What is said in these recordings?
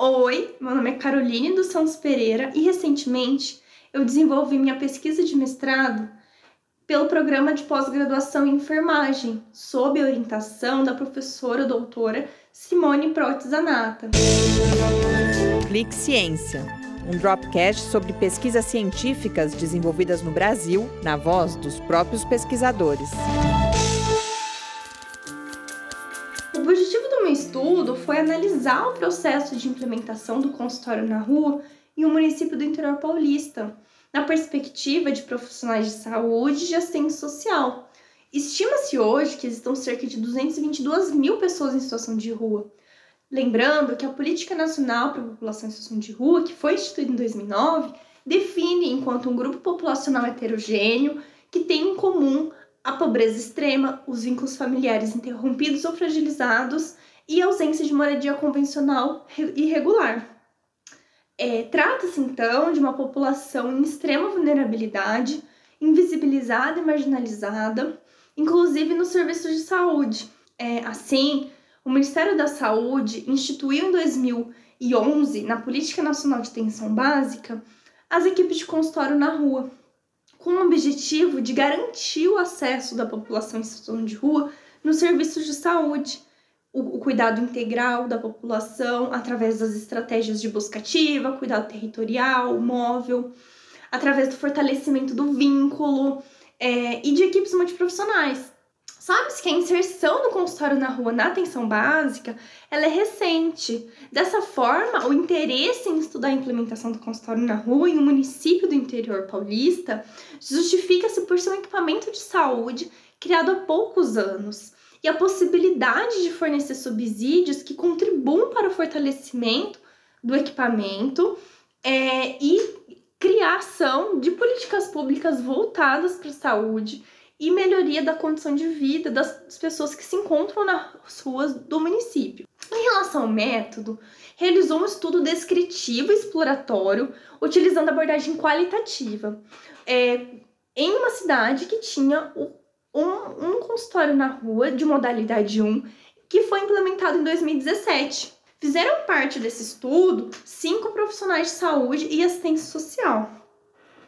Oi, meu nome é Caroline dos Santos Pereira e recentemente eu desenvolvi minha pesquisa de mestrado pelo programa de pós-graduação em enfermagem, sob a orientação da professora doutora Simone Protizanata. Clique Ciência, um dropcast sobre pesquisas científicas desenvolvidas no Brasil, na voz dos próprios pesquisadores. Foi analisar o processo de implementação do consultório na rua em um município do interior paulista, na perspectiva de profissionais de saúde e de assistência social. Estima-se hoje que existam cerca de 222 mil pessoas em situação de rua. Lembrando que a Política Nacional para a População em Situação de Rua, que foi instituída em 2009, define enquanto um grupo populacional heterogêneo que tem em comum a pobreza extrema, os vínculos familiares interrompidos ou fragilizados e ausência de moradia convencional e regular. É, Trata-se então de uma população em extrema vulnerabilidade, invisibilizada e marginalizada, inclusive nos serviços de saúde. É, assim, o Ministério da Saúde instituiu em 2011, na Política Nacional de Atenção Básica, as equipes de consultório na rua, com o objetivo de garantir o acesso da população em situação de rua nos serviços de saúde, o, cuidado integral da população através das estratégias de busca ativa, cuidado territorial, móvel, através do fortalecimento do vínculo é, e de equipes multiprofissionais. Sabe-se que a inserção do consultório na rua na atenção básica ela é recente. Dessa forma, o interesse em estudar a implementação do consultório na rua em um município do interior paulista justifica-se por ser um equipamento de saúde criado há poucos anos e a possibilidade de fornecer subsídios que contribuam para o fortalecimento do equipamento é, e criação de políticas públicas voltadas para a saúde e melhoria da condição de vida das pessoas que se encontram nas ruas do município. Em relação ao método, realizou um estudo descritivo e exploratório utilizando abordagem qualitativa é, em uma cidade que tinha o um, um consultório na rua de modalidade 1 que foi implementado em 2017. Fizeram parte desse estudo cinco profissionais de saúde e assistência social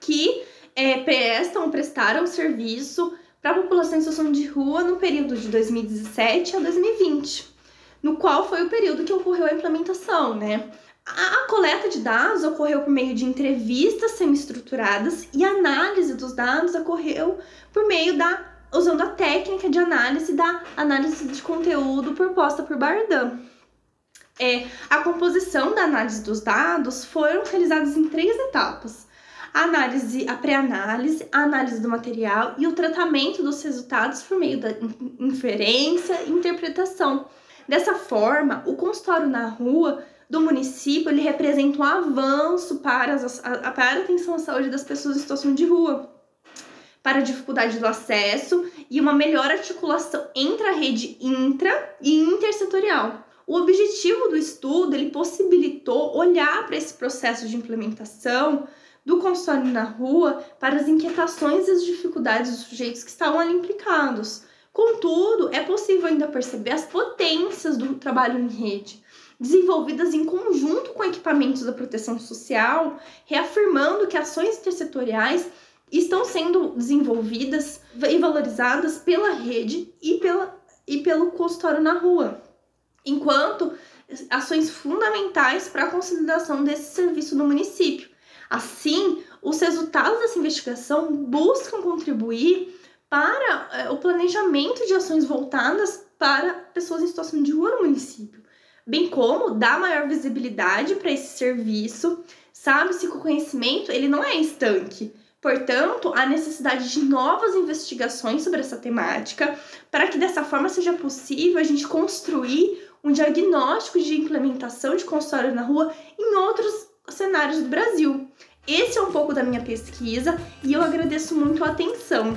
que é, prestam, prestaram serviço para a população em situação de rua no período de 2017 a 2020, no qual foi o período que ocorreu a implementação, né? A, a coleta de dados ocorreu por meio de entrevistas semi-estruturadas e a análise dos dados ocorreu por meio da usando a técnica de análise da análise de conteúdo proposta por Bardan. É, a composição da análise dos dados foram realizadas em três etapas: a análise, a pré-análise, a análise do material e o tratamento dos resultados por meio da inferência e interpretação. Dessa forma, o consultório na rua do município ele representa um avanço para, as, a, para a atenção à saúde das pessoas em situação de rua para a dificuldade do acesso e uma melhor articulação entre a rede intra e intersetorial. O objetivo do estudo ele possibilitou olhar para esse processo de implementação do consultório na rua para as inquietações e as dificuldades dos sujeitos que estavam ali implicados. Contudo, é possível ainda perceber as potências do trabalho em rede, desenvolvidas em conjunto com equipamentos da proteção social, reafirmando que ações intersetoriais estão sendo desenvolvidas e valorizadas pela rede e, pela, e pelo consultório na rua, enquanto ações fundamentais para a consolidação desse serviço no município. Assim, os resultados dessa investigação buscam contribuir para eh, o planejamento de ações voltadas para pessoas em situação de rua no município, bem como dar maior visibilidade para esse serviço. Sabe-se que o conhecimento ele não é estanque, Portanto, há necessidade de novas investigações sobre essa temática, para que dessa forma seja possível a gente construir um diagnóstico de implementação de consultório na rua em outros cenários do Brasil. Esse é um pouco da minha pesquisa e eu agradeço muito a atenção.